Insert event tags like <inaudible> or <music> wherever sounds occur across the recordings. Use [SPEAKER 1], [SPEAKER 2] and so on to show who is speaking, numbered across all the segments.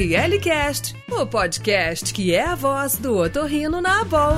[SPEAKER 1] ORLcast, o podcast que é a voz do otorrino na Abol.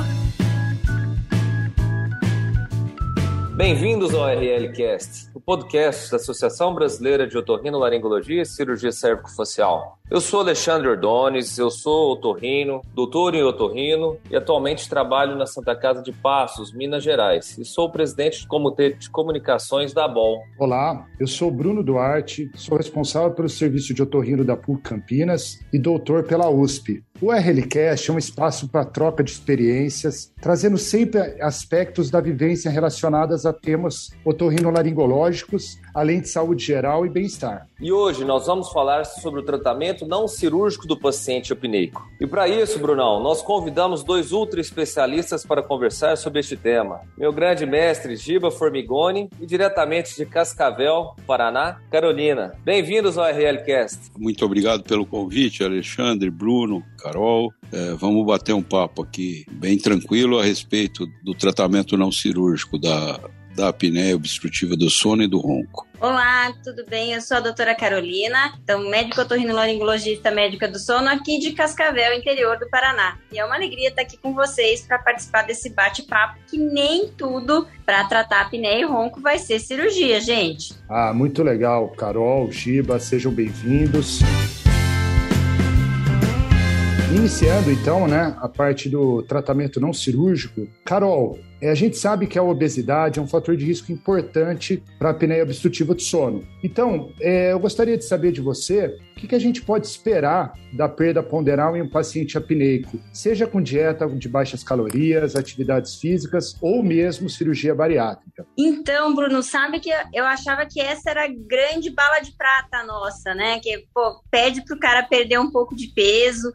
[SPEAKER 2] Bem-vindos ao RLcast, o podcast da Associação Brasileira de Otorrinolaringologia e Cirurgia Cérvico-Facial. Eu sou Alexandre Ordones, eu sou otorrino, doutor em otorrino e atualmente trabalho na Santa Casa de Passos, Minas Gerais, e sou presidente do Comitê de Comunicações da BOL.
[SPEAKER 3] Olá, eu sou Bruno Duarte, sou responsável pelo serviço de otorrino da PUC Campinas e doutor pela USP. O RLCast é um espaço para troca de experiências, trazendo sempre aspectos da vivência relacionadas a temas otorrinolaringológicos, além de saúde geral e bem-estar.
[SPEAKER 2] E hoje nós vamos falar sobre o tratamento não cirúrgico do paciente apneico. E para isso, Brunão, nós convidamos dois ultra especialistas para conversar sobre este tema. Meu grande mestre Giba Formigoni e diretamente de Cascavel, Paraná, Carolina. Bem-vindos ao RLcast.
[SPEAKER 4] Muito obrigado pelo convite, Alexandre, Bruno, Carol. É, vamos bater um papo aqui bem tranquilo a respeito do tratamento não cirúrgico da da apneia obstrutiva do sono e do ronco.
[SPEAKER 5] Olá, tudo bem? Eu sou a doutora Carolina, então médico otorrinolaringologista médica do sono aqui de Cascavel, interior do Paraná. E é uma alegria estar aqui com vocês para participar desse bate-papo que nem tudo para tratar apneia e ronco vai ser cirurgia, gente.
[SPEAKER 3] Ah, muito legal, Carol, Giba, sejam bem-vindos. Iniciando então, né, a parte do tratamento não cirúrgico. Carol, é, a gente sabe que a obesidade é um fator de risco importante para a apneia obstrutiva do sono. Então, é, eu gostaria de saber de você o que, que, a gente pode esperar da perda ponderal em um paciente apneico, seja com dieta de baixas calorias, atividades físicas ou mesmo cirurgia bariátrica.
[SPEAKER 5] Então, Bruno, sabe que eu achava que essa era a grande bala de prata nossa, né? Que pô, pede para o cara perder um pouco de peso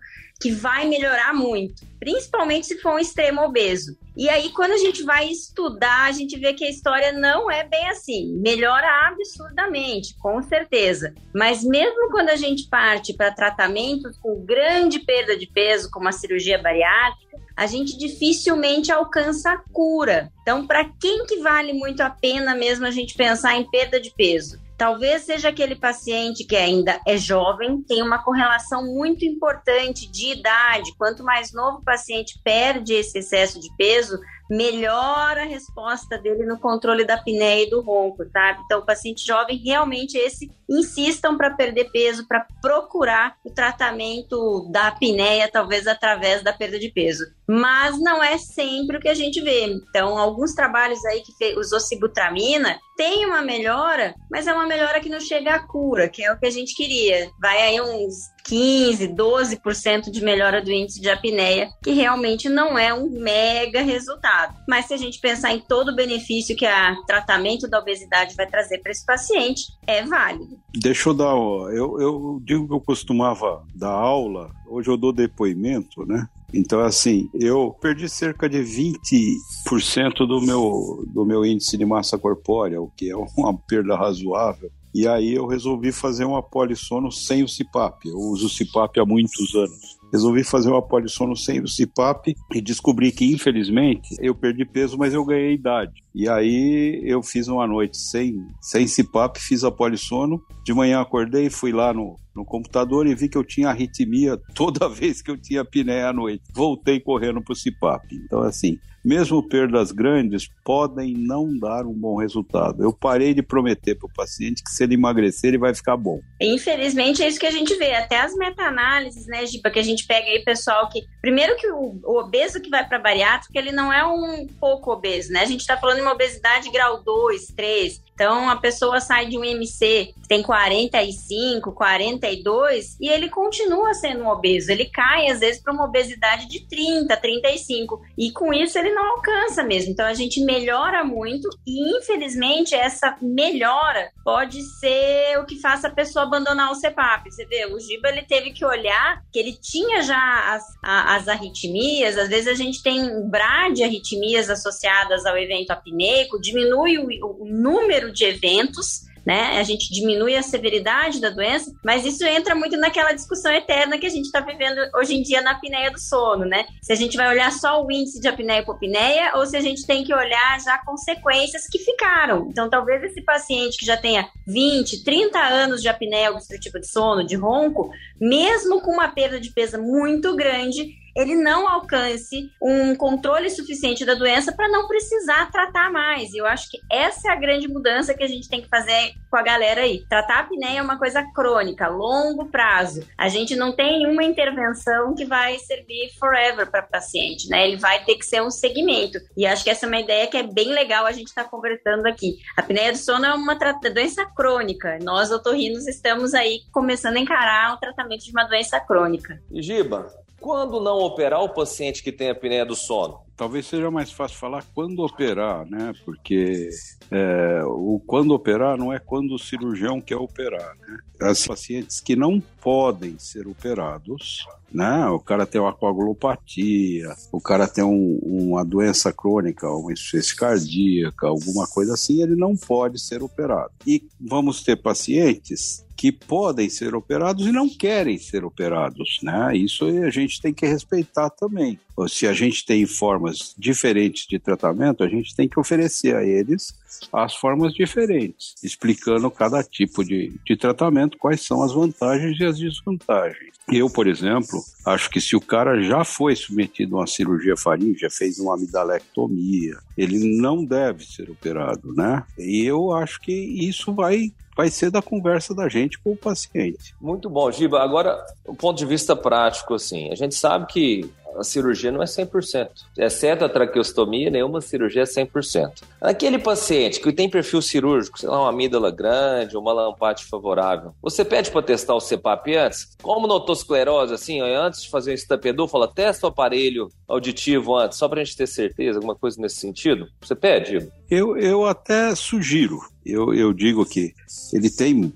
[SPEAKER 5] que vai melhorar muito, principalmente se for um extremo obeso. E aí, quando a gente vai estudar, a gente vê que a história não é bem assim. Melhora absurdamente, com certeza. Mas mesmo quando a gente parte para tratamentos com grande perda de peso, como a cirurgia bariátrica, a gente dificilmente alcança a cura. Então, para quem que vale muito a pena mesmo a gente pensar em perda de peso? Talvez seja aquele paciente que ainda é jovem, tem uma correlação muito importante de idade. Quanto mais novo o paciente perde esse excesso de peso, melhora a resposta dele no controle da apneia e do ronco, sabe? Então, o paciente jovem realmente esse insistam para perder peso, para procurar o tratamento da apneia, talvez através da perda de peso. Mas não é sempre o que a gente vê. Então, alguns trabalhos aí que usou sibutramina tem uma melhora, mas é uma melhora que não chega à cura, que é o que a gente queria. Vai aí uns 15, 12% de melhora do índice de apneia, que realmente não é um mega resultado. Mas se a gente pensar em todo o benefício que o tratamento da obesidade vai trazer para esse paciente, é válido.
[SPEAKER 4] Deixa eu dar, eu, eu digo que eu costumava dar aula, hoje eu dou depoimento, né? Então, assim, eu perdi cerca de 20% do meu, do meu índice de massa corpórea, o que é uma perda razoável. E aí eu resolvi fazer uma polissono sem o CIPAP. Eu uso o CIPAP há muitos anos. Resolvi fazer uma polissono sem o CIPAP e descobri que, infelizmente, eu perdi peso, mas eu ganhei idade. E aí eu fiz uma noite sem, sem CIPAP, fiz a polissono. De manhã acordei, fui lá no, no computador e vi que eu tinha arritmia toda <laughs> vez que eu tinha apneia à noite. Voltei correndo para o CIPAP. Então, assim, mesmo perdas grandes podem não dar um bom resultado. Eu parei de prometer para o paciente que se ele emagrecer, ele vai ficar bom.
[SPEAKER 5] Infelizmente, é isso que a gente vê. Até as meta-análises, né, Giba, que a gente pega aí, pessoal, que. Primeiro que o, o obeso que vai para bariátrica, ele não é um pouco obeso, né? A gente está falando de uma obesidade grau 2, 3. Então, a pessoa sai de um MC que tem 45, 42 e ele continua sendo um obeso. Ele cai, às vezes, para uma obesidade de 30, 35. E com isso, ele não alcança mesmo. Então, a gente melhora muito e, infelizmente, essa melhora pode ser o que faça a pessoa abandonar o CEPAP. Você vê, o Giba, ele teve que olhar que ele tinha já as, as arritmias. Às vezes, a gente tem um brad arritmias associadas ao evento apneico, diminui o, o número número de eventos, né? A gente diminui a severidade da doença, mas isso entra muito naquela discussão eterna que a gente está vivendo hoje em dia na apneia do sono, né? Se a gente vai olhar só o índice de apneia e hipopneia ou se a gente tem que olhar já consequências que ficaram. Então, talvez esse paciente que já tenha 20, 30 anos de apneia obstrutiva de sono, de ronco, mesmo com uma perda de peso muito grande, ele não alcance um controle suficiente da doença para não precisar tratar mais. E eu acho que essa é a grande mudança que a gente tem que fazer com a galera aí. Tratar a apneia é uma coisa crônica, longo prazo. A gente não tem uma intervenção que vai servir forever para paciente, né? Ele vai ter que ser um segmento. E acho que essa é uma ideia que é bem legal a gente estar tá conversando aqui. A apneia do sono é uma doença crônica. Nós, otorrinos, estamos aí começando a encarar o tratamento de uma doença crônica.
[SPEAKER 2] Giba, quando não operar o paciente que tem apneia do sono?
[SPEAKER 4] Talvez seja mais fácil falar quando operar, né? Porque é, o quando operar não é quando o cirurgião quer operar, né? As pacientes que não podem ser operados, né? O cara tem uma coagulopatia, o cara tem um, uma doença crônica, uma insuficiência cardíaca, alguma coisa assim, ele não pode ser operado. E vamos ter pacientes que podem ser operados e não querem ser operados, né? Isso a gente tem que respeitar também. Se a gente tem formas diferentes de tratamento, a gente tem que oferecer a eles as formas diferentes, explicando cada tipo de, de tratamento, quais são as vantagens e as desvantagens. Eu, por exemplo, acho que se o cara já foi submetido a uma cirurgia faríngea, fez uma amidalectomia, ele não deve ser operado, né? E eu acho que isso vai vai ser da conversa da gente com o paciente.
[SPEAKER 2] Muito bom, Giba. Agora, o ponto de vista prático, assim, a gente sabe que a cirurgia não é 100%. Exceto a traqueostomia, nenhuma cirurgia é 100%. Aquele paciente que tem perfil cirúrgico, sei lá, uma amígdala grande, uma lampate favorável, você pede para testar o CPAP antes? Como notosclerose, assim, antes de fazer um estapedu, fala, testa o aparelho auditivo antes, só para a gente ter certeza, alguma coisa nesse sentido? Você pede?
[SPEAKER 4] Eu, eu até sugiro. Eu, eu digo que ele tem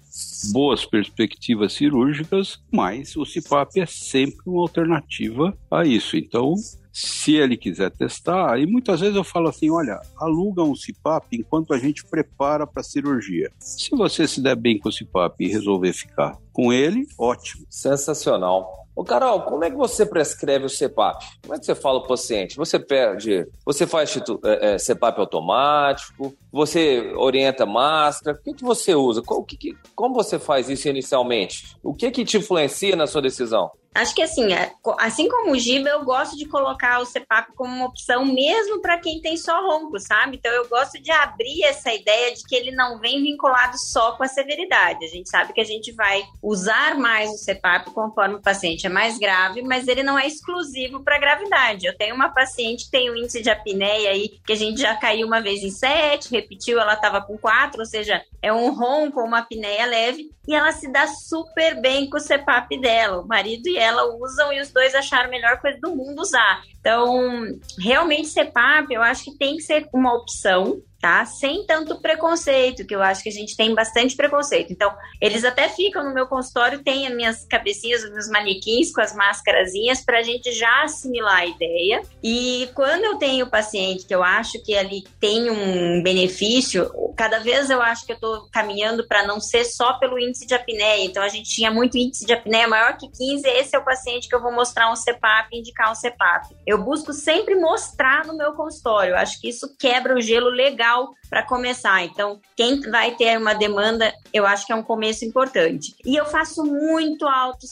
[SPEAKER 4] boas perspectivas cirúrgicas, mas o CPAP é sempre uma alternativa a isso. Então, se ele quiser testar, e muitas vezes eu falo assim, olha, aluga um CPAP enquanto a gente prepara para a cirurgia. Se você se der bem com o CPAP e resolver ficar com ele, ótimo.
[SPEAKER 2] Sensacional. Ô, Carol, como é que você prescreve o CPAP? Como é que você fala ao paciente? Você perde, você faz é, é, CPAP automático? Você orienta máscara? O que, que você usa? Como, que, como você faz isso inicialmente? O que, que te influencia na sua decisão?
[SPEAKER 5] Acho que assim, é, assim como o Giba, eu gosto de colocar o CPAP como uma opção mesmo para quem tem só ronco, sabe? Então eu gosto de abrir essa ideia de que ele não vem vinculado só com a severidade. A gente sabe que a gente vai usar mais o CPAP conforme o paciente é mais grave, mas ele não é exclusivo para gravidade. Eu tenho uma paciente que tem um índice de apneia aí que a gente já caiu uma vez em 7, repetiu, ela estava com 4, ou seja, é um ronco, uma apneia leve, e ela se dá super bem com o CPAP dela. O marido e ela usam e os dois acharam a melhor coisa do mundo usar. Então, realmente CPAP, eu acho que tem que ser uma opção tá? Sem tanto preconceito, que eu acho que a gente tem bastante preconceito. Então, eles até ficam no meu consultório, tem as minhas cabecinhas, os meus manequins com as máscarazinhas para a gente já assimilar a ideia. E quando eu tenho paciente que eu acho que ali tem um benefício, cada vez eu acho que eu estou caminhando para não ser só pelo índice de apneia. Então, a gente tinha muito índice de apneia maior que 15, esse é o paciente que eu vou mostrar um CPAP, indicar um CPAP. Eu busco sempre mostrar no meu consultório. Eu acho que isso quebra o gelo legal legal para começar. Então, quem vai ter uma demanda, eu acho que é um começo importante. E eu faço muito auto,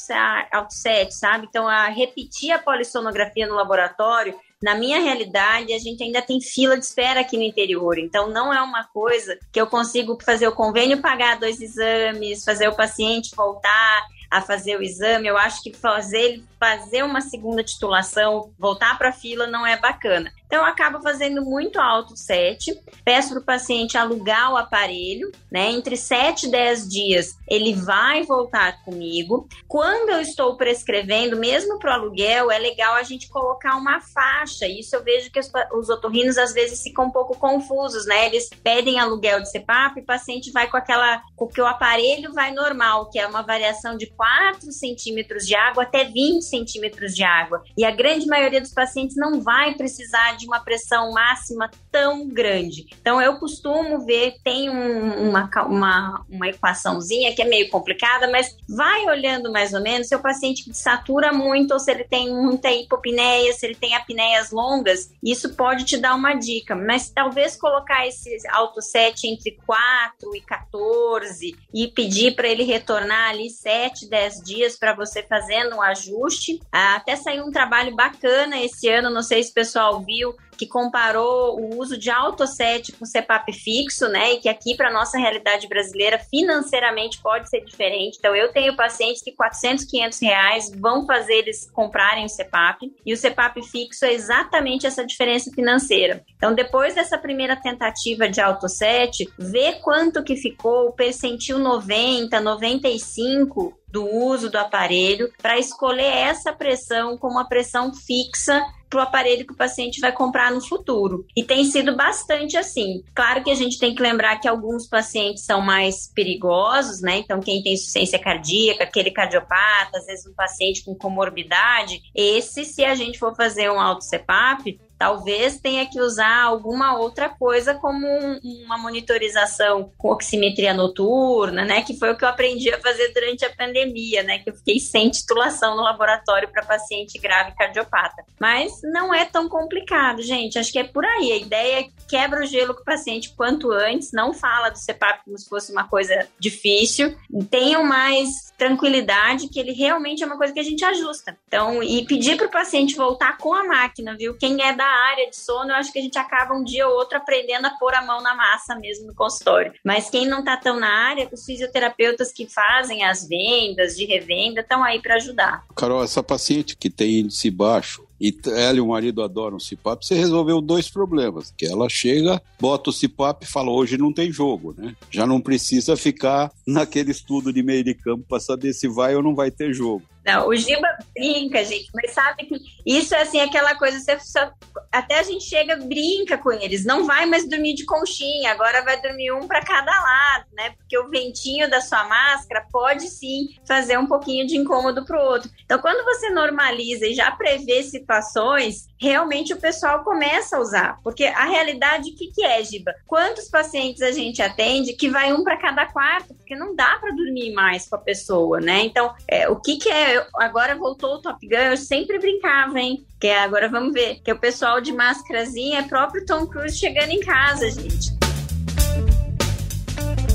[SPEAKER 5] set, sabe? Então, a repetir a polissonografia no laboratório, na minha realidade, a gente ainda tem fila de espera aqui no interior, então não é uma coisa que eu consigo fazer o convênio, pagar dois exames, fazer o paciente voltar a fazer o exame. Eu acho que fazer fazer uma segunda titulação, voltar para a fila não é bacana. Então, eu acabo fazendo muito alto set, peço para o paciente alugar o aparelho, né? Entre 7 e 10 dias ele vai voltar comigo. Quando eu estou prescrevendo, mesmo para o aluguel, é legal a gente colocar uma faixa. Isso eu vejo que os, os otorrinos às vezes ficam um pouco confusos, né? Eles pedem aluguel de CPAP e o paciente vai com aquela. com que o aparelho vai normal, que é uma variação de 4 centímetros de água até 20 centímetros de água. E a grande maioria dos pacientes não vai precisar de uma pressão máxima tão grande. Então, eu costumo ver, tem um, uma, uma, uma equaçãozinha que é meio complicada, mas vai olhando mais ou menos se o paciente satura muito ou se ele tem muita hipopneia, se ele tem apneias longas, isso pode te dar uma dica. Mas talvez colocar esse alto set entre 4 e 14 e pedir para ele retornar ali 7, 10 dias para você fazendo um ajuste. Até saiu um trabalho bacana esse ano, não sei se o pessoal viu, que comparou o uso de autoset com CPAP fixo, né? E que aqui, para nossa realidade brasileira, financeiramente pode ser diferente. Então, eu tenho pacientes que 400, 500 reais vão fazer eles comprarem o CPAP. E o CPAP fixo é exatamente essa diferença financeira. Então, depois dessa primeira tentativa de autoset, vê quanto que ficou o percentil 90, 95 do uso do aparelho para escolher essa pressão como a pressão fixa para o aparelho que o paciente vai comprar no futuro. E tem sido bastante assim. Claro que a gente tem que lembrar que alguns pacientes são mais perigosos, né? Então, quem tem insuficiência cardíaca, aquele cardiopata, às vezes um paciente com comorbidade, esse, se a gente for fazer um alto CPAP, Talvez tenha que usar alguma outra coisa, como um, uma monitorização com oximetria noturna, né? Que foi o que eu aprendi a fazer durante a pandemia, né? Que eu fiquei sem titulação no laboratório para paciente grave cardiopata. Mas não é tão complicado, gente. Acho que é por aí. A ideia é quebra o gelo com o paciente quanto antes, não fala do CPAP como se fosse uma coisa difícil. Tenham mais tranquilidade que ele realmente é uma coisa que a gente ajusta. Então, e pedir para o paciente voltar com a máquina, viu? Quem é da área de sono, eu acho que a gente acaba um dia ou outro aprendendo a pôr a mão na massa mesmo no consultório. Mas quem não está tão na área, os fisioterapeutas que fazem as vendas, de revenda, estão aí para ajudar.
[SPEAKER 4] Carol, essa paciente que tem índice baixo, e ela e o marido adoram o CIPAP, você resolveu dois problemas, que ela chega, bota o CIPAP e fala, hoje não tem jogo, né? Já não precisa ficar <laughs> naquele estudo de meio de campo para saber se vai ou não vai ter jogo.
[SPEAKER 5] Não, o Giba brinca, gente, mas sabe que isso é assim, aquela coisa, você só, até a gente chega, brinca com eles, não vai mais dormir de conchinha, agora vai dormir um para cada lado, né? Porque o ventinho da sua máscara pode sim fazer um pouquinho de incômodo pro outro. Então, quando você normaliza e já prevê situações, realmente o pessoal começa a usar. Porque a realidade, o que, que é, Giba? Quantos pacientes a gente atende que vai um para cada quarto? Porque não dá para dormir mais com a pessoa, né? Então, é, o que, que é? Agora voltou o Top Gun, eu sempre brincava, hein? Que agora vamos ver. Que o pessoal de máscarazinha é próprio Tom Cruise chegando em casa, gente.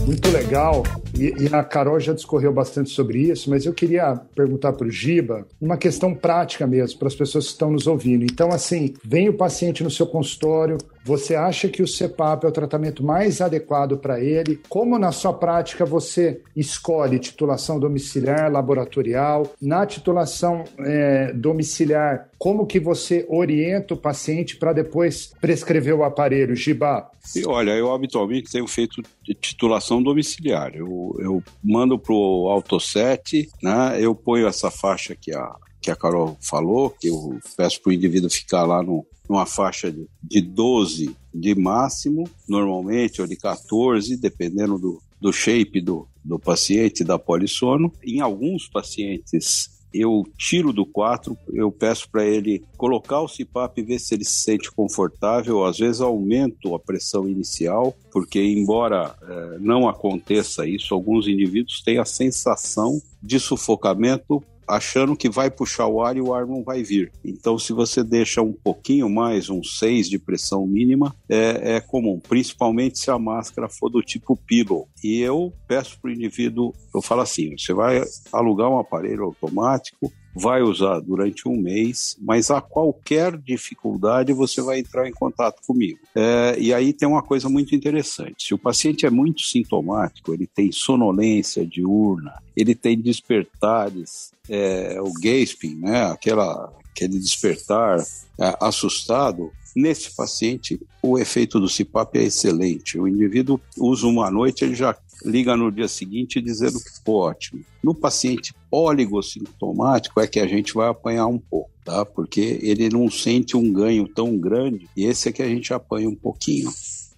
[SPEAKER 3] Muito legal. E, a Carol já discorreu bastante sobre isso, mas eu queria perguntar para o Giba uma questão prática mesmo, para as pessoas que estão nos ouvindo. Então, assim, vem o paciente no seu consultório, você acha que o CEPAP é o tratamento mais adequado para ele? Como na sua prática você escolhe titulação domiciliar, laboratorial? Na titulação é, domiciliar, como que você orienta o paciente para depois prescrever o aparelho, Giba?
[SPEAKER 4] E olha, eu habitualmente tenho feito titulação domiciliar. Eu, eu mando para o Autoset, né? eu ponho essa faixa que a, que a Carol falou, que eu peço para o indivíduo ficar lá no, numa faixa de, de 12 de máximo, normalmente, ou de 14, dependendo do, do shape do, do paciente, da polissono. Em alguns pacientes, eu tiro do 4, eu peço para ele colocar o CPAP e ver se ele se sente confortável. Às vezes aumento a pressão inicial, porque embora é, não aconteça isso, alguns indivíduos têm a sensação de sufocamento achando que vai puxar o ar e o ar não vai vir. Então, se você deixa um pouquinho mais, um 6 de pressão mínima, é, é comum, principalmente se a máscara for do tipo pillow. E eu peço para o indivíduo, eu falo assim, você vai alugar um aparelho automático, vai usar durante um mês, mas a qualquer dificuldade você vai entrar em contato comigo. É, e aí tem uma coisa muito interessante: se o paciente é muito sintomático, ele tem sonolência diurna, ele tem despertares, é, o gasping, né, aquela, aquele despertar é, assustado, Nesse paciente, o efeito do CPAP é excelente. O indivíduo usa uma noite, ele já liga no dia seguinte dizendo que ficou ótimo. No paciente oligossintomático é que a gente vai apanhar um pouco, tá? Porque ele não sente um ganho tão grande e esse é que a gente apanha um pouquinho.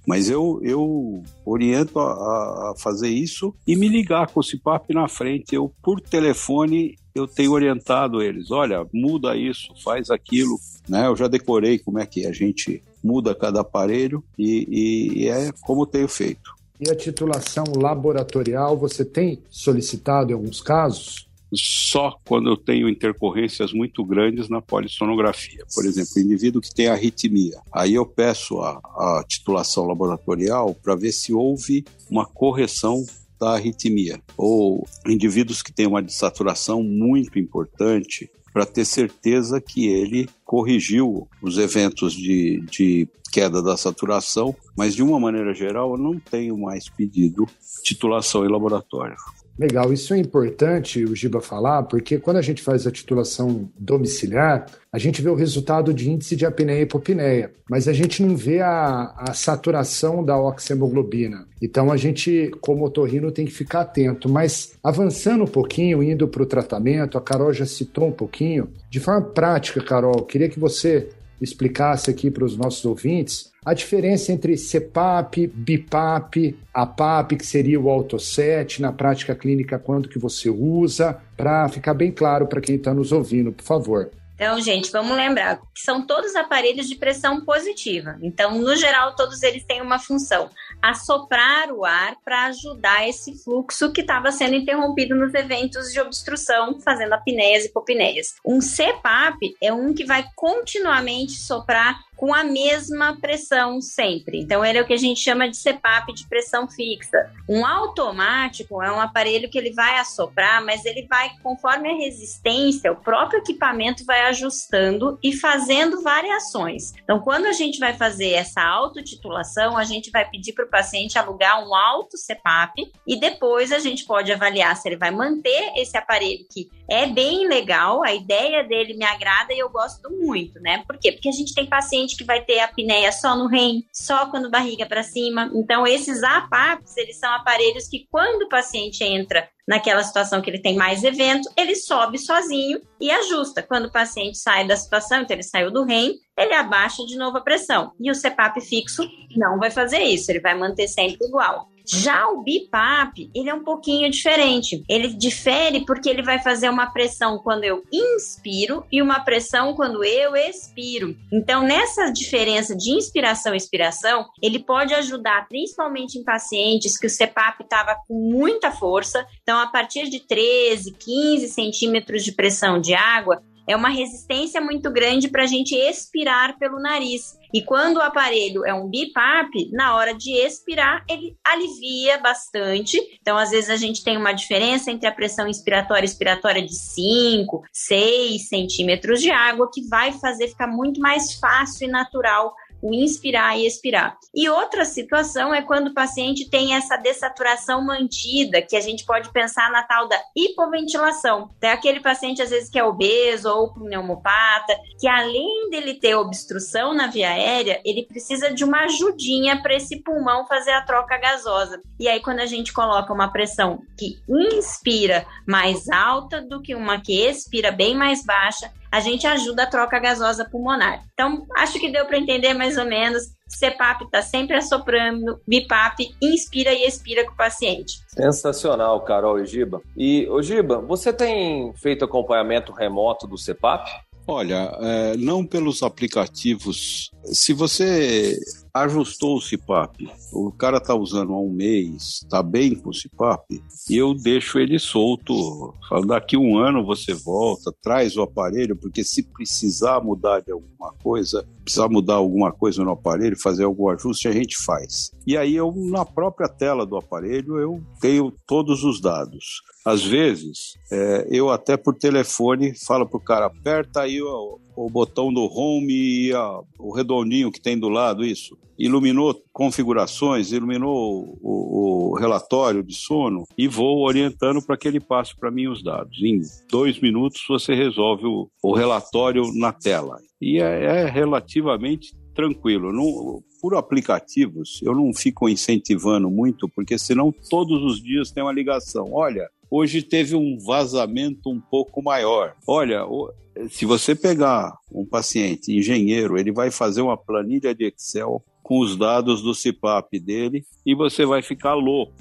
[SPEAKER 4] Mas eu, eu oriento a, a fazer isso e me ligar com o CIPAP na frente. Eu, por telefone, eu tenho orientado eles, olha, muda isso, faz aquilo, né? Eu já decorei como é que a gente muda cada aparelho e, e, e é como tenho feito.
[SPEAKER 3] E a titulação laboratorial você tem solicitado em alguns casos?
[SPEAKER 4] Só quando eu tenho intercorrências muito grandes na polissonografia. Por exemplo, indivíduo que tem arritmia. Aí eu peço a, a titulação laboratorial para ver se houve uma correção da arritmia. Ou indivíduos que têm uma desaturação muito importante, para ter certeza que ele corrigiu os eventos de, de queda da saturação, mas de uma maneira geral eu não tenho mais pedido titulação em laboratório.
[SPEAKER 3] Legal, isso é importante o Giba falar, porque quando a gente faz a titulação domiciliar, a gente vê o resultado de índice de apneia e hipopneia, mas a gente não vê a, a saturação da oxihemoglobina. Então a gente, como otorrino, tem que ficar atento. Mas avançando um pouquinho, indo para o tratamento, a Carol já citou um pouquinho, de forma prática, Carol, queria que você explicasse aqui para os nossos ouvintes a diferença entre CPAP, BIPAP, APAP, que seria o AutoSet, na prática clínica, quando que você usa, para ficar bem claro para quem está nos ouvindo, por favor.
[SPEAKER 5] Então, gente, vamos lembrar que são todos aparelhos de pressão positiva. Então, no geral, todos eles têm uma função: assoprar o ar para ajudar esse fluxo que estava sendo interrompido nos eventos de obstrução, fazendo apneias e hipopneias. Um CPAP é um que vai continuamente soprar com a mesma pressão sempre. Então, ele é o que a gente chama de CPAP de pressão fixa. Um automático é um aparelho que ele vai assoprar, mas ele vai, conforme a resistência, o próprio equipamento vai ajustando e fazendo variações. Então, quando a gente vai fazer essa autotitulação, a gente vai pedir para o paciente alugar um alto CPAP e depois a gente pode avaliar se ele vai manter esse aparelho que é bem legal, a ideia dele me agrada e eu gosto muito, né? Por quê? Porque a gente tem paciente que vai ter apneia só no REM, só quando barriga para cima. Então, esses APAPs, eles são aparelhos que quando o paciente entra naquela situação que ele tem mais evento, ele sobe sozinho e ajusta. Quando o paciente sai da situação, então ele saiu do REM, ele abaixa de novo a pressão. E o CPAP fixo não vai fazer isso, ele vai manter sempre igual. Já o BIPAP, ele é um pouquinho diferente. Ele difere porque ele vai fazer uma pressão quando eu inspiro e uma pressão quando eu expiro. Então, nessa diferença de inspiração e expiração, ele pode ajudar principalmente em pacientes que o CPAP estava com muita força. Então, a partir de 13, 15 centímetros de pressão de água, é uma resistência muito grande para a gente expirar pelo nariz. E quando o aparelho é um BIPAP, na hora de expirar, ele alivia bastante. Então, às vezes, a gente tem uma diferença entre a pressão inspiratória e expiratória de 5, 6 centímetros de água, que vai fazer ficar muito mais fácil e natural o inspirar e expirar. E outra situação é quando o paciente tem essa dessaturação mantida, que a gente pode pensar na tal da hipoventilação. É aquele paciente, às vezes, que é obeso ou pneumopata, que além dele ter obstrução na via aérea, ele precisa de uma ajudinha para esse pulmão fazer a troca gasosa. E aí, quando a gente coloca uma pressão que inspira mais alta do que uma que expira bem mais baixa, a gente ajuda a troca gasosa pulmonar. Então, acho que deu para entender mais ou menos. CPAP está sempre assoprando, BIPAP inspira e expira com o paciente.
[SPEAKER 2] Sensacional, Carol e Giba. E, Giba, você tem feito acompanhamento remoto do CPAP?
[SPEAKER 4] Olha, é, não pelos aplicativos. Se você ajustou o CPAP, o cara está usando há um mês, está bem com o CPAP, eu deixo ele solto. Falo, daqui um ano você volta, traz o aparelho, porque se precisar mudar de alguma coisa, precisar mudar alguma coisa no aparelho, fazer algum ajuste, a gente faz. E aí eu, na própria tela do aparelho, eu tenho todos os dados. Às vezes, é, eu até por telefone falo pro cara, aperta aí o, o botão do home e a, o redondinho que tem do lado, isso. Iluminou configurações, iluminou o, o relatório de sono e vou orientando para que ele passe para mim os dados. Em dois minutos você resolve o, o relatório na tela. E é, é relativamente tranquilo. Não, por aplicativos, eu não fico incentivando muito, porque senão todos os dias tem uma ligação. Olha, hoje teve um vazamento um pouco maior. Olha, se você pegar um paciente engenheiro, ele vai fazer uma planilha de Excel com os dados do CPAP dele e você vai ficar louco.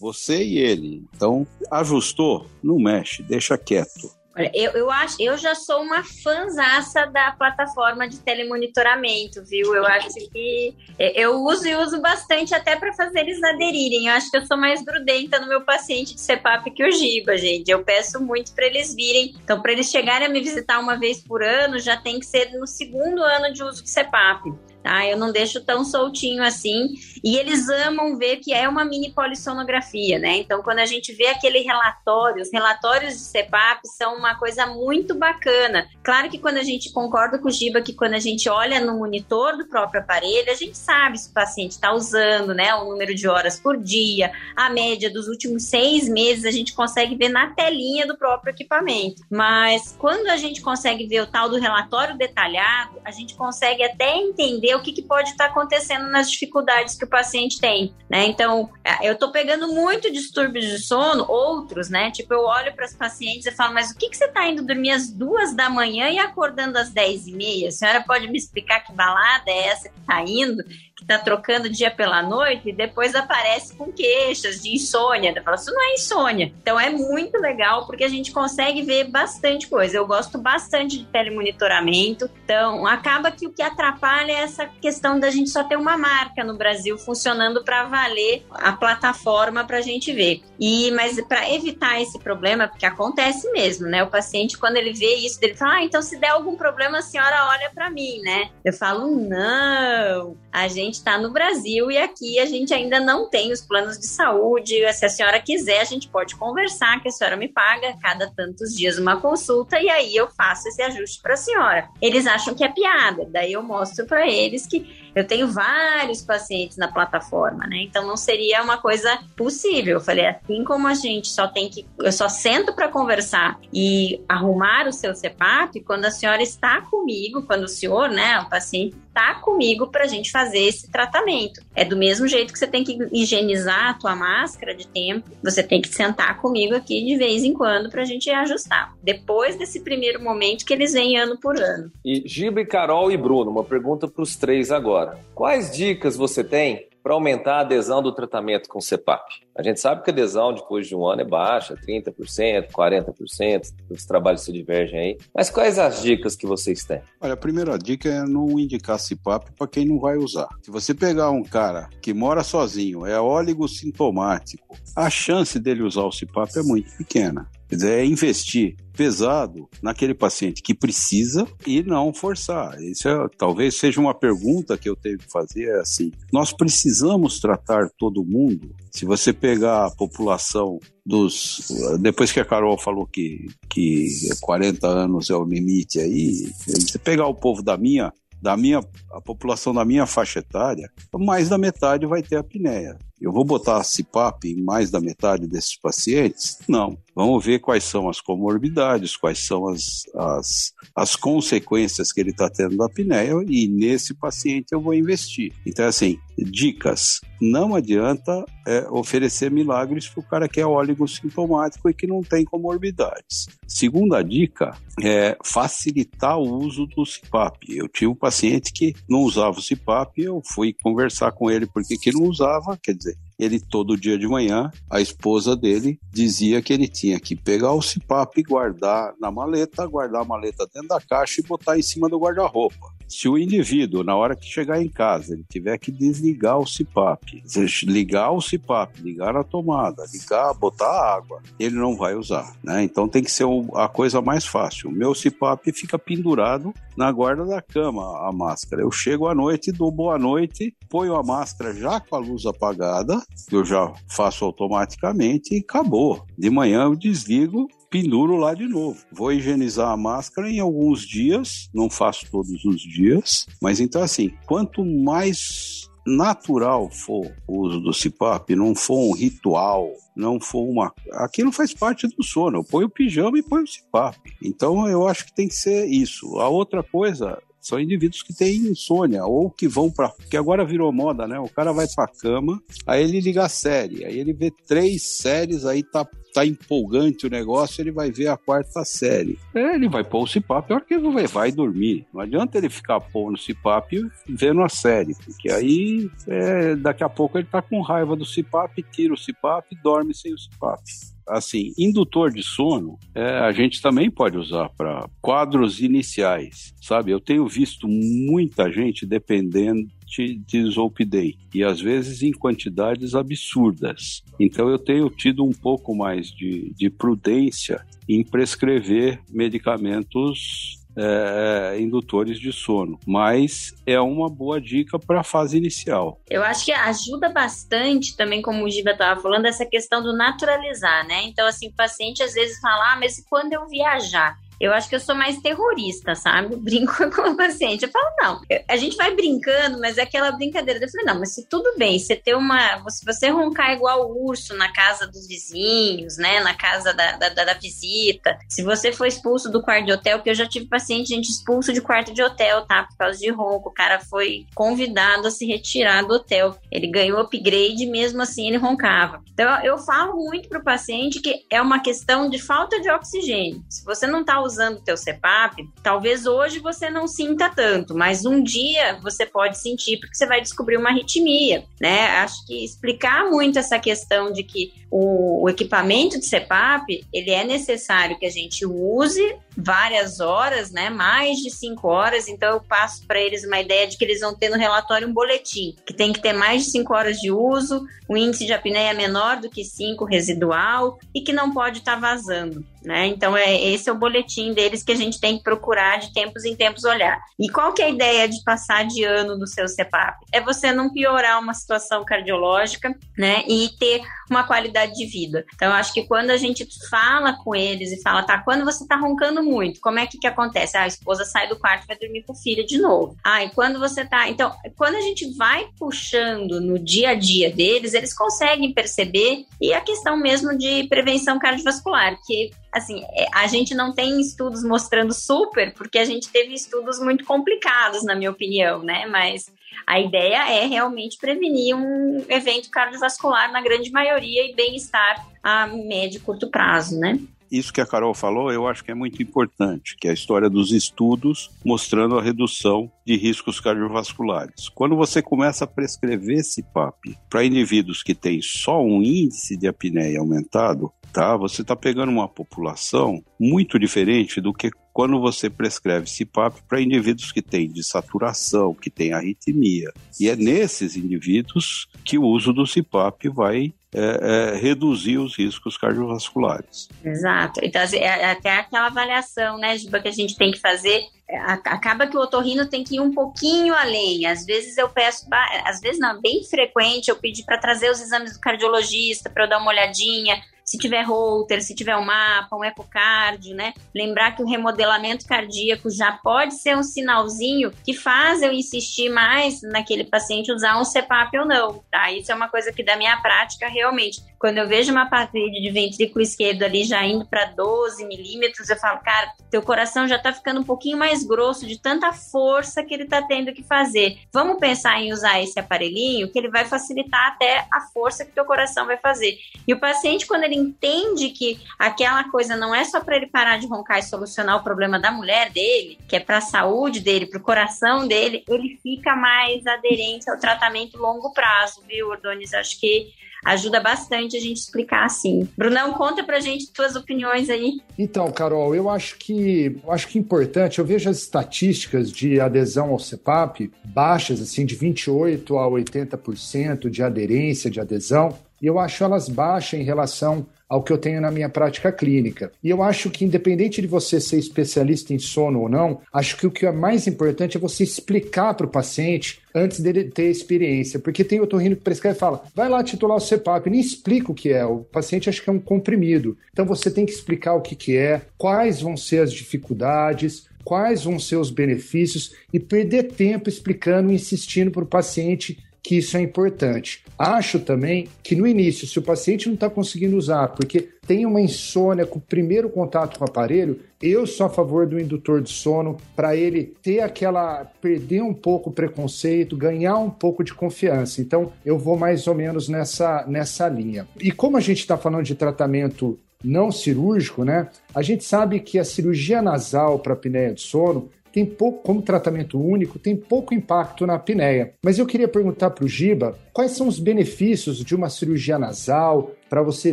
[SPEAKER 4] Você e ele. Então, ajustou? Não mexe, deixa quieto.
[SPEAKER 5] Olha, eu, eu acho, eu já sou uma fanzaça da plataforma de telemonitoramento, viu? Eu acho que é, eu uso e uso bastante até para fazer eles aderirem. Eu acho que eu sou mais grudenta no meu paciente de CEPAP que o Giba, gente. Eu peço muito para eles virem. Então, para eles chegarem a me visitar uma vez por ano, já tem que ser no segundo ano de uso de CEPAP tá? Eu não deixo tão soltinho assim. E eles amam ver que é uma mini polissonografia, né? Então, quando a gente vê aquele relatório, os relatórios de CEPAP são uma coisa muito bacana. Claro que quando a gente concorda com o Giba que quando a gente olha no monitor do próprio aparelho, a gente sabe se o paciente está usando, né? O número de horas por dia, a média dos últimos seis meses, a gente consegue ver na telinha do próprio equipamento. Mas quando a gente consegue ver o tal do relatório detalhado, a gente consegue até entender o que, que pode estar acontecendo nas dificuldades que o paciente tem, né? Então, é, eu tô pegando muito distúrbios de sono, outros, né? Tipo, eu olho para os pacientes e falo, mas o que, que você tá indo dormir às duas da manhã e acordando às dez e meia? A senhora pode me explicar que balada é essa que tá indo? que tá trocando dia pela noite e depois aparece com queixas de insônia. Eu falo, isso não é insônia. Então é muito legal porque a gente consegue ver bastante coisa. Eu gosto bastante de telemonitoramento. Então acaba que o que atrapalha é essa questão da gente só ter uma marca no Brasil funcionando para valer a plataforma para a gente ver. E mas para evitar esse problema, porque acontece mesmo, né? O paciente quando ele vê isso, ele fala: "Ah, então se der algum problema, a senhora olha para mim, né?" Eu falo: "Não, a gente está no Brasil e aqui a gente ainda não tem os planos de saúde. Se a senhora quiser, a gente pode conversar, que a senhora me paga cada tantos dias uma consulta e aí eu faço esse ajuste para a senhora. Eles acham que é piada, daí eu mostro para eles que eu tenho vários pacientes na plataforma, né? Então não seria uma coisa possível. Eu falei, assim como a gente só tem que, eu só sento para conversar e arrumar o seu CPAP quando a senhora está comigo, quando o senhor, né, o paciente está comigo para a gente fazer esse tratamento. É do mesmo jeito que você tem que higienizar a tua máscara de tempo, você tem que sentar comigo aqui de vez em quando para a gente ajustar. Depois desse primeiro momento que eles vêm ano por ano.
[SPEAKER 2] E Giba, Carol e Bruno, uma pergunta para os três agora. Quais dicas você tem para aumentar a adesão do tratamento com CEPAP? A gente sabe que a adesão depois de um ano é baixa, 30%, 40%, os trabalhos se divergem aí. Mas quais as dicas que vocês têm?
[SPEAKER 4] Olha, a primeira dica é não indicar CEPAP para quem não vai usar. Se você pegar um cara que mora sozinho, é óligo sintomático, a chance dele usar o CEPAP é muito pequena. Quer dizer, é investir pesado naquele paciente que precisa e não forçar. Isso é, talvez seja uma pergunta que eu tenho que fazer é assim. Nós precisamos tratar todo mundo. Se você pegar a população dos depois que a Carol falou que que 40 anos é o limite aí, você pegar o povo da minha da minha a população da minha faixa etária, mais da metade vai ter apneia. Eu vou botar CPAP em mais da metade desses pacientes? Não. Vamos ver quais são as comorbidades, quais são as, as, as consequências que ele está tendo da apneia e nesse paciente eu vou investir. Então, assim, dicas. Não adianta é, oferecer milagres para o cara que é sintomático e que não tem comorbidades. Segunda dica é facilitar o uso do CPAP. Eu tive um paciente que não usava o CPAP, eu fui conversar com ele porque que não usava, quer dizer, ele todo dia de manhã, a esposa dele dizia que ele tinha que pegar o CPAP e guardar na maleta, guardar a maleta dentro da caixa e botar em cima do guarda-roupa. Se o indivíduo, na hora que chegar em casa, ele tiver que desligar o CPAP, ligar o CPAP, ligar a tomada, ligar, botar água, ele não vai usar, né? Então tem que ser a coisa mais fácil. O meu CPAP fica pendurado na guarda da cama, a máscara. Eu chego à noite, dou boa noite, ponho a máscara já com a luz apagada, que eu já faço automaticamente e acabou. De manhã eu desligo penduro lá de novo. Vou higienizar a máscara em alguns dias, não faço todos os dias, mas então assim, quanto mais natural for o uso do CPAP, não for um ritual, não for uma. Aquilo faz parte do sono. Eu ponho o pijama e ponho o CPAP. Então eu acho que tem que ser isso. A outra coisa são indivíduos que têm insônia ou que vão para. que agora virou moda, né? O cara vai para cama, aí ele liga a série, aí ele vê três séries, aí tá tá empolgante o negócio, ele vai ver a quarta série. É, ele vai pôr o CPAP, a hora que ele vai, dormir. Não adianta ele ficar pondo o CPAP vendo a série, porque aí é, daqui a pouco ele tá com raiva do CPAP, tira o CPAP e dorme sem o CPAP assim, indutor de sono, é, a gente também pode usar para quadros iniciais, sabe? Eu tenho visto muita gente dependendo de Zolpidem e às vezes em quantidades absurdas. Então eu tenho tido um pouco mais de, de prudência em prescrever medicamentos é, indutores de sono, mas é uma boa dica para a fase inicial.
[SPEAKER 5] Eu acho que ajuda bastante também, como o Giba estava falando, essa questão do naturalizar, né? Então, assim, o paciente às vezes fala, ah, mas quando eu viajar? Eu acho que eu sou mais terrorista, sabe? <laughs> Brinco com o paciente. Eu falo, não, a gente vai brincando, mas é aquela brincadeira. Eu falei, não, mas se tudo bem, você ter uma. Se você roncar igual o urso na casa dos vizinhos, né? Na casa da, da, da visita, se você for expulso do quarto de hotel, porque eu já tive paciente, gente, expulso de quarto de hotel, tá? Por causa de ronco. O cara foi convidado a se retirar do hotel. Ele ganhou upgrade, mesmo assim ele roncava. Então eu falo muito pro paciente que é uma questão de falta de oxigênio. Se você não tá usando usando o teu CPAP, talvez hoje você não sinta tanto, mas um dia você pode sentir porque você vai descobrir uma arritmia, né? Acho que explicar muito essa questão de que o, o equipamento de CPAP, ele é necessário que a gente use várias horas, né? Mais de cinco horas. Então eu passo para eles uma ideia de que eles vão ter no relatório um boletim, que tem que ter mais de cinco horas de uso, o índice de apneia menor do que cinco residual e que não pode estar tá vazando. Né? Então, é, esse é o boletim deles que a gente tem que procurar de tempos em tempos olhar. E qual que é a ideia de passar de ano no seu CPAP? É você não piorar uma situação cardiológica, né? E ter uma qualidade de vida. Então, acho que quando a gente fala com eles e fala, tá, quando você tá roncando muito, como é que que acontece? Ah, a esposa sai do quarto e vai dormir com o filho de novo. Ah, e quando você tá. Então, quando a gente vai puxando no dia a dia deles, eles conseguem perceber. E a questão mesmo de prevenção cardiovascular, que assim, é, a gente não tem estudos mostrando super, porque a gente teve estudos muito complicados, na minha opinião, né? Mas a ideia é realmente prevenir um evento cardiovascular na grande maioria e bem-estar a médio e curto prazo, né?
[SPEAKER 4] isso que a Carol falou, eu acho que é muito importante, que é a história dos estudos mostrando a redução de riscos cardiovasculares. Quando você começa a prescrever CPAP para indivíduos que têm só um índice de apneia aumentado, tá? Você está pegando uma população muito diferente do que quando você prescreve CPAP para indivíduos que têm desaturação, que têm arritmia. E é nesses indivíduos que o uso do CPAP vai é, é, reduzir os riscos cardiovasculares.
[SPEAKER 5] Exato. Então, assim, é, é até aquela avaliação, né, Giba, que a gente tem que fazer. É, acaba que o otorrino tem que ir um pouquinho além. Às vezes eu peço, às vezes não, bem frequente, eu pedi para trazer os exames do cardiologista para eu dar uma olhadinha se tiver Holter, se tiver um mapa, um ecocardio, né? Lembrar que o remodelamento cardíaco já pode ser um sinalzinho que faz eu insistir mais naquele paciente usar um CPAP ou não, tá? Isso é uma coisa que da minha prática realmente quando eu vejo uma parede de ventrículo esquerdo ali já indo para 12 milímetros, eu falo, cara, teu coração já tá ficando um pouquinho mais grosso de tanta força que ele tá tendo que fazer. Vamos pensar em usar esse aparelhinho que ele vai facilitar até a força que teu coração vai fazer. E o paciente, quando ele entende que aquela coisa não é só para ele parar de roncar e solucionar o problema da mulher dele, que é para a saúde dele, para o coração dele, ele fica mais aderente ao tratamento longo prazo, viu, Ordones? Acho que ajuda bastante a gente explicar assim. Brunão, conta pra gente tuas opiniões aí.
[SPEAKER 3] Então, Carol, eu acho que eu acho que é importante, eu vejo as estatísticas de adesão ao CEPAP baixas assim de 28 a 80% de aderência, de adesão, e eu acho elas baixas em relação ao que eu tenho na minha prática clínica. E eu acho que, independente de você ser especialista em sono ou não, acho que o que é mais importante é você explicar para o paciente antes dele ter experiência. Porque tem otorrino que prescreve e fala, vai lá titular o CPAP, nem explica o que é. O paciente acha que é um comprimido. Então você tem que explicar o que, que é, quais vão ser as dificuldades, quais vão ser os benefícios e perder tempo explicando e insistindo para o paciente que isso é importante. Acho também que no início, se o paciente não está conseguindo usar, porque tem uma insônia com o primeiro contato com o aparelho, eu sou a favor do indutor de sono para ele ter aquela. perder um pouco o preconceito, ganhar um pouco de confiança. Então, eu vou mais ou menos nessa, nessa linha. E como a gente está falando de tratamento não cirúrgico, né? A gente sabe que a cirurgia nasal para apneia de sono tem pouco, como tratamento único, tem pouco impacto na apneia. Mas eu queria perguntar para o Giba quais são os benefícios de uma cirurgia nasal para você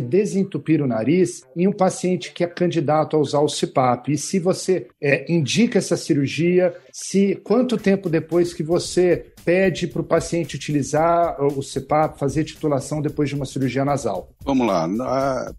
[SPEAKER 3] desentupir o nariz em um paciente que é candidato a usar o CPAP. E se você é, indica essa cirurgia, se quanto tempo depois que você pede para o paciente utilizar o CPAP, fazer titulação depois de uma cirurgia nasal?
[SPEAKER 4] Vamos lá.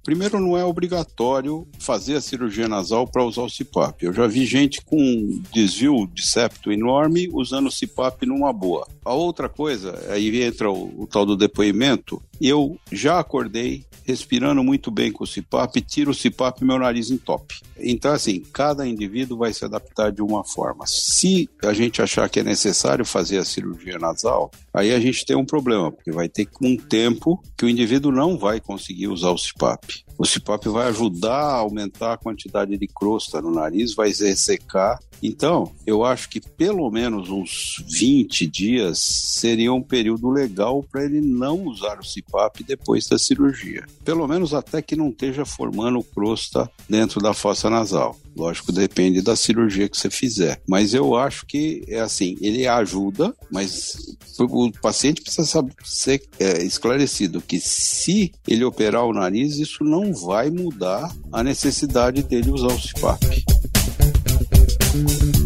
[SPEAKER 4] Primeiro, não é obrigatório fazer a cirurgia nasal para usar o CPAP. Eu já vi gente com desvio de septo enorme usando o CPAP numa boa. A outra coisa, aí entra o, o tal do depoimento, eu já acordei respirando muito bem com o CPAP, tiro o CPAP e meu nariz entope. Então, assim, cada indivíduo vai se adaptar de uma forma. Se a gente achar que é necessário fazer a cirurgia nasal, aí a gente tem um problema, porque vai ter um tempo que o indivíduo não vai conseguir usar o CPAP. O CPAP vai ajudar a aumentar a quantidade de crosta no nariz, vai ressecar. Então, eu acho que pelo menos uns 20 dias seria um período legal para ele não usar o CPAP depois da cirurgia. Pelo menos até que não esteja formando crosta dentro da fossa nasal. Lógico, depende da cirurgia que você fizer. Mas eu acho que é assim, ele ajuda, mas o paciente precisa saber, ser é, esclarecido que se ele operar o nariz, isso não vai mudar a necessidade dele usar o CPAP.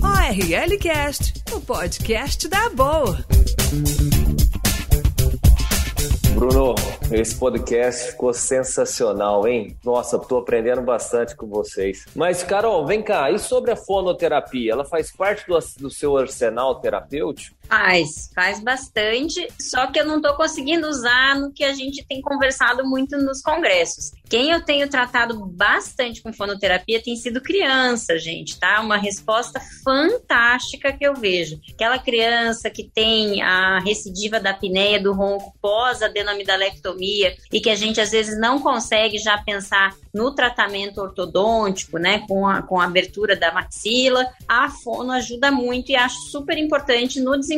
[SPEAKER 1] ORL Cast, o podcast da boa.
[SPEAKER 2] Bruno, esse podcast ficou sensacional, hein? Nossa, tô aprendendo bastante com vocês. Mas, Carol, vem cá, e sobre a fonoterapia? Ela faz parte do, do seu arsenal terapêutico?
[SPEAKER 5] Faz, faz bastante, só que eu não estou conseguindo usar no que a gente tem conversado muito nos congressos. Quem eu tenho tratado bastante com fonoterapia tem sido criança, gente, tá? Uma resposta fantástica que eu vejo. Aquela criança que tem a recidiva da apneia do ronco pós adenomidalectomia e que a gente às vezes não consegue já pensar no tratamento ortodôntico, né, com a, com a abertura da maxila, a fono ajuda muito e acho super importante no desenvolvimento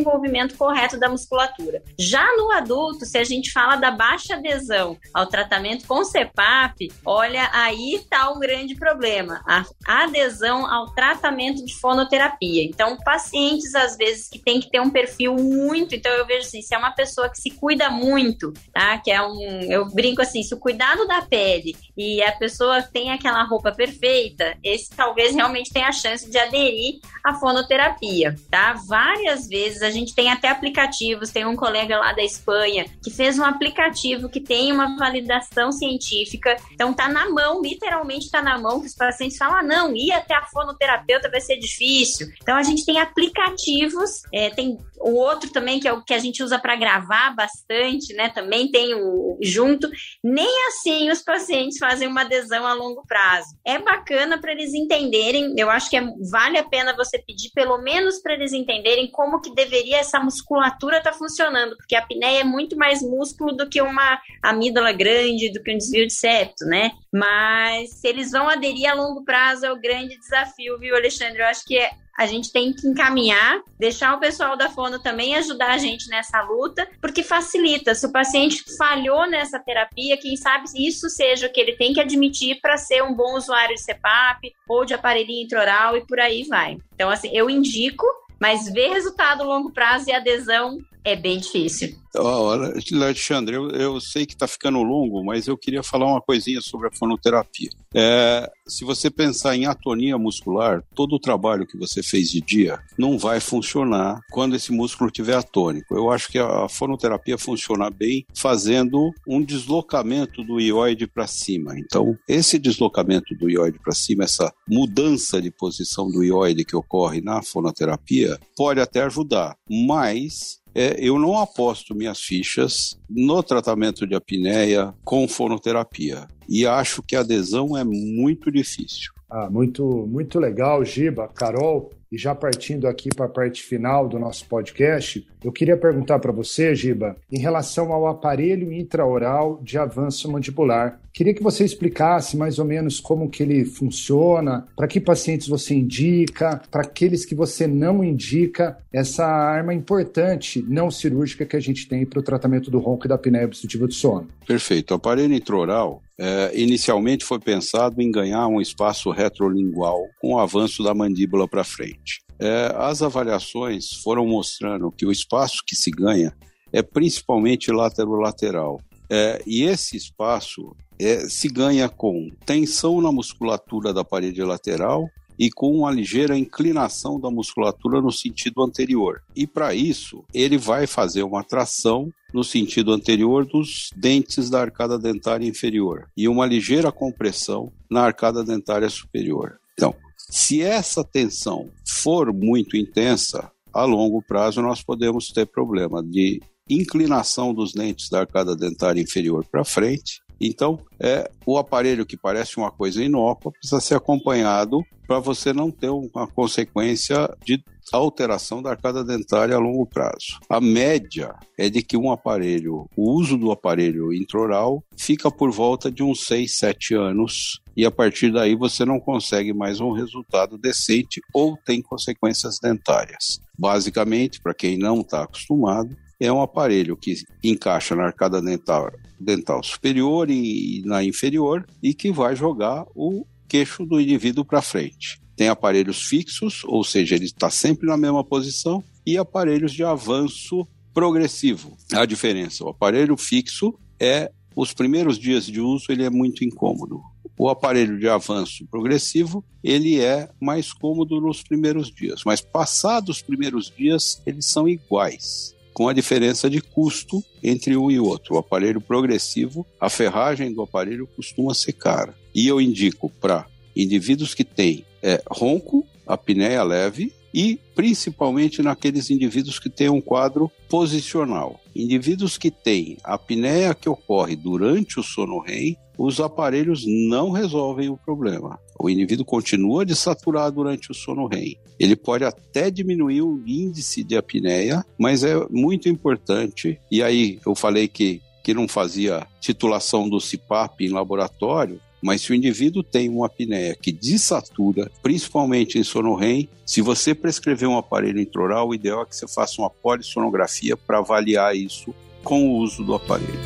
[SPEAKER 5] correto da musculatura. Já no adulto, se a gente fala da baixa adesão ao tratamento com CEPAP, olha, aí está um grande problema, a adesão ao tratamento de fonoterapia. Então, pacientes, às vezes, que tem que ter um perfil muito, então eu vejo assim, se é uma pessoa que se cuida muito, tá, que é um, eu brinco assim, se o cuidado da pele e a pessoa tem aquela roupa perfeita, esse talvez realmente tenha a chance de aderir à fonoterapia, tá? Várias vezes a gente tem até aplicativos, tem um colega lá da Espanha que fez um aplicativo que tem uma validação científica, então tá na mão, literalmente tá na mão, que os pacientes falam, ah, não, ir até a fonoterapeuta vai ser difícil. Então a gente tem aplicativos, é, tem o outro também, que é o que a gente usa para gravar bastante, né? Também tem o junto. Nem assim os pacientes fazem uma adesão a longo prazo. É bacana para eles entenderem, eu acho que é, vale a pena você pedir, pelo menos para eles entenderem como que deveria essa musculatura estar tá funcionando, porque a apneia é muito mais músculo do que uma amígdala grande, do que um desvio de septo, né? Mas se eles vão aderir a longo prazo é o grande desafio, viu, Alexandre? Eu acho que é a gente tem que encaminhar, deixar o pessoal da fono também ajudar a gente nessa luta, porque facilita. Se o paciente falhou nessa terapia, quem sabe isso seja o que ele tem que admitir para ser um bom usuário de CPAP ou de aparelhinho intraoral e por aí vai. Então, assim, eu indico, mas ver resultado a longo prazo e adesão é bem difícil.
[SPEAKER 4] Olha, Alexandre, eu, eu sei que está ficando longo, mas eu queria falar uma coisinha sobre a fonoterapia. É, se você pensar em atonia muscular, todo o trabalho que você fez de dia não vai funcionar quando esse músculo estiver atônico. Eu acho que a fonoterapia funciona bem fazendo um deslocamento do ióide para cima. Então, esse deslocamento do ióide para cima, essa mudança de posição do ióide que ocorre na fonoterapia, pode até ajudar, mas é, eu não aposto minhas fichas no tratamento de apneia com fonoterapia. E acho que a adesão é muito difícil.
[SPEAKER 3] Ah, muito, muito legal, Giba, Carol. E já partindo aqui para a parte final do nosso podcast, eu queria perguntar para você, Giba, em relação ao aparelho intraoral de avanço mandibular. Queria que você explicasse mais ou menos como que ele funciona, para que pacientes você indica, para aqueles que você não indica, essa arma importante não cirúrgica que a gente tem para o tratamento do ronco e da apneia obstrutiva do sono.
[SPEAKER 4] Perfeito. O aparelho intraoral é, inicialmente foi pensado em ganhar um espaço retrolingual com o avanço da mandíbula para frente. É, as avaliações foram mostrando que o espaço que se ganha é principalmente laterolateral. É, e esse espaço é, se ganha com tensão na musculatura da parede lateral e com uma ligeira inclinação da musculatura no sentido anterior. E para isso, ele vai fazer uma tração no sentido anterior dos dentes da arcada dentária inferior e uma ligeira compressão na arcada dentária superior. Então, se essa tensão for muito intensa, a longo prazo nós podemos ter problema de inclinação dos dentes da arcada dentária inferior para frente então, é o aparelho que parece uma coisa inócua precisa ser acompanhado para você não ter uma consequência de alteração da arcada dentária a longo prazo. A média é de que um aparelho, o uso do aparelho intraoral fica por volta de uns 6, 7 anos e a partir daí você não consegue mais um resultado decente ou tem consequências dentárias. Basicamente, para quem não está acostumado, é um aparelho que encaixa na arcada dental, dental superior e na inferior e que vai jogar o queixo do indivíduo para frente. Tem aparelhos fixos, ou seja, ele está sempre na mesma posição, e aparelhos de avanço progressivo. A diferença, o aparelho fixo é os primeiros dias de uso ele é muito incômodo. O aparelho de avanço progressivo, ele é mais cômodo nos primeiros dias, mas passados os primeiros dias, eles são iguais com a diferença de custo entre um e outro. O aparelho progressivo, a ferragem do aparelho costuma ser cara. E eu indico para indivíduos que têm é, ronco, apneia leve e principalmente naqueles indivíduos que têm um quadro posicional. Indivíduos que têm apneia que ocorre durante o sono REM, os aparelhos não resolvem o problema. O indivíduo continua de saturar durante o sono REM. Ele pode até diminuir o índice de apneia, mas é muito importante. E aí eu falei que que não fazia titulação do CPAP em laboratório, mas se o indivíduo tem uma apneia que desatura, principalmente em sono REM, se você prescrever um aparelho intraoral, o ideal é que você faça uma polissonografia para avaliar isso com o uso do aparelho.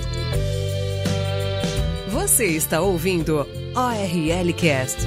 [SPEAKER 1] Você está ouvindo ORL Cast.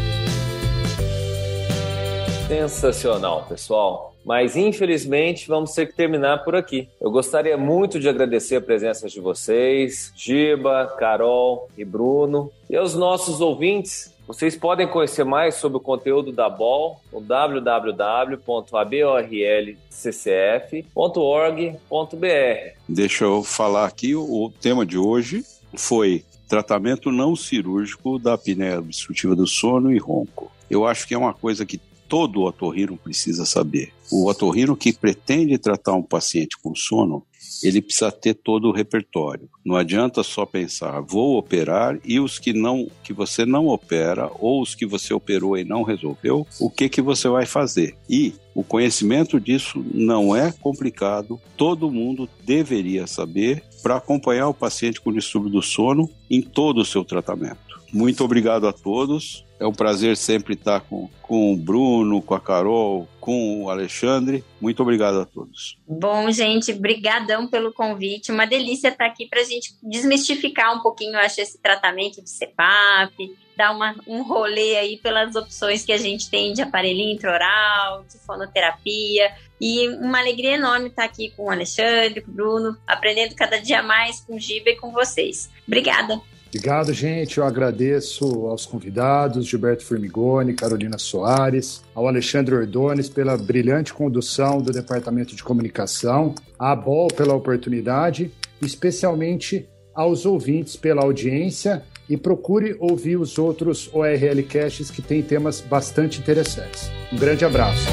[SPEAKER 2] Sensacional, pessoal mas infelizmente vamos ter que terminar por aqui. Eu gostaria muito de agradecer a presença de vocês, Giba, Carol e Bruno, e aos nossos ouvintes. Vocês podem conhecer mais sobre o conteúdo da BOL no www.aborlccf.org.br.
[SPEAKER 4] Deixa eu falar aqui, o tema de hoje foi tratamento não cirúrgico da apneia obstrutiva do sono e ronco. Eu acho que é uma coisa que todo otorrino precisa saber. O otorrino que pretende tratar um paciente com sono, ele precisa ter todo o repertório. Não adianta só pensar, vou operar e os que não que você não opera ou os que você operou e não resolveu, o que que você vai fazer? E o conhecimento disso não é complicado, todo mundo deveria saber para acompanhar o paciente com distúrbio do sono em todo o seu tratamento. Muito obrigado a todos. É um prazer sempre estar com, com o Bruno, com a Carol, com o Alexandre. Muito obrigado a todos.
[SPEAKER 5] Bom, gente, brigadão pelo convite. Uma delícia estar aqui para a gente desmistificar um pouquinho, acho, esse tratamento de CEPAP, dar uma, um rolê aí pelas opções que a gente tem de aparelhinho intraoral, de fonoterapia. E uma alegria enorme estar aqui com o Alexandre, com o Bruno, aprendendo cada dia mais com o Giba e com vocês. Obrigada.
[SPEAKER 3] Obrigado, gente. Eu agradeço aos convidados, Gilberto Formigoni, Carolina Soares, ao Alexandre Ordones pela brilhante condução do Departamento de Comunicação, à BOL pela oportunidade, especialmente aos ouvintes pela audiência e procure ouvir os outros ORL Casts que têm temas bastante interessantes. Um grande abraço.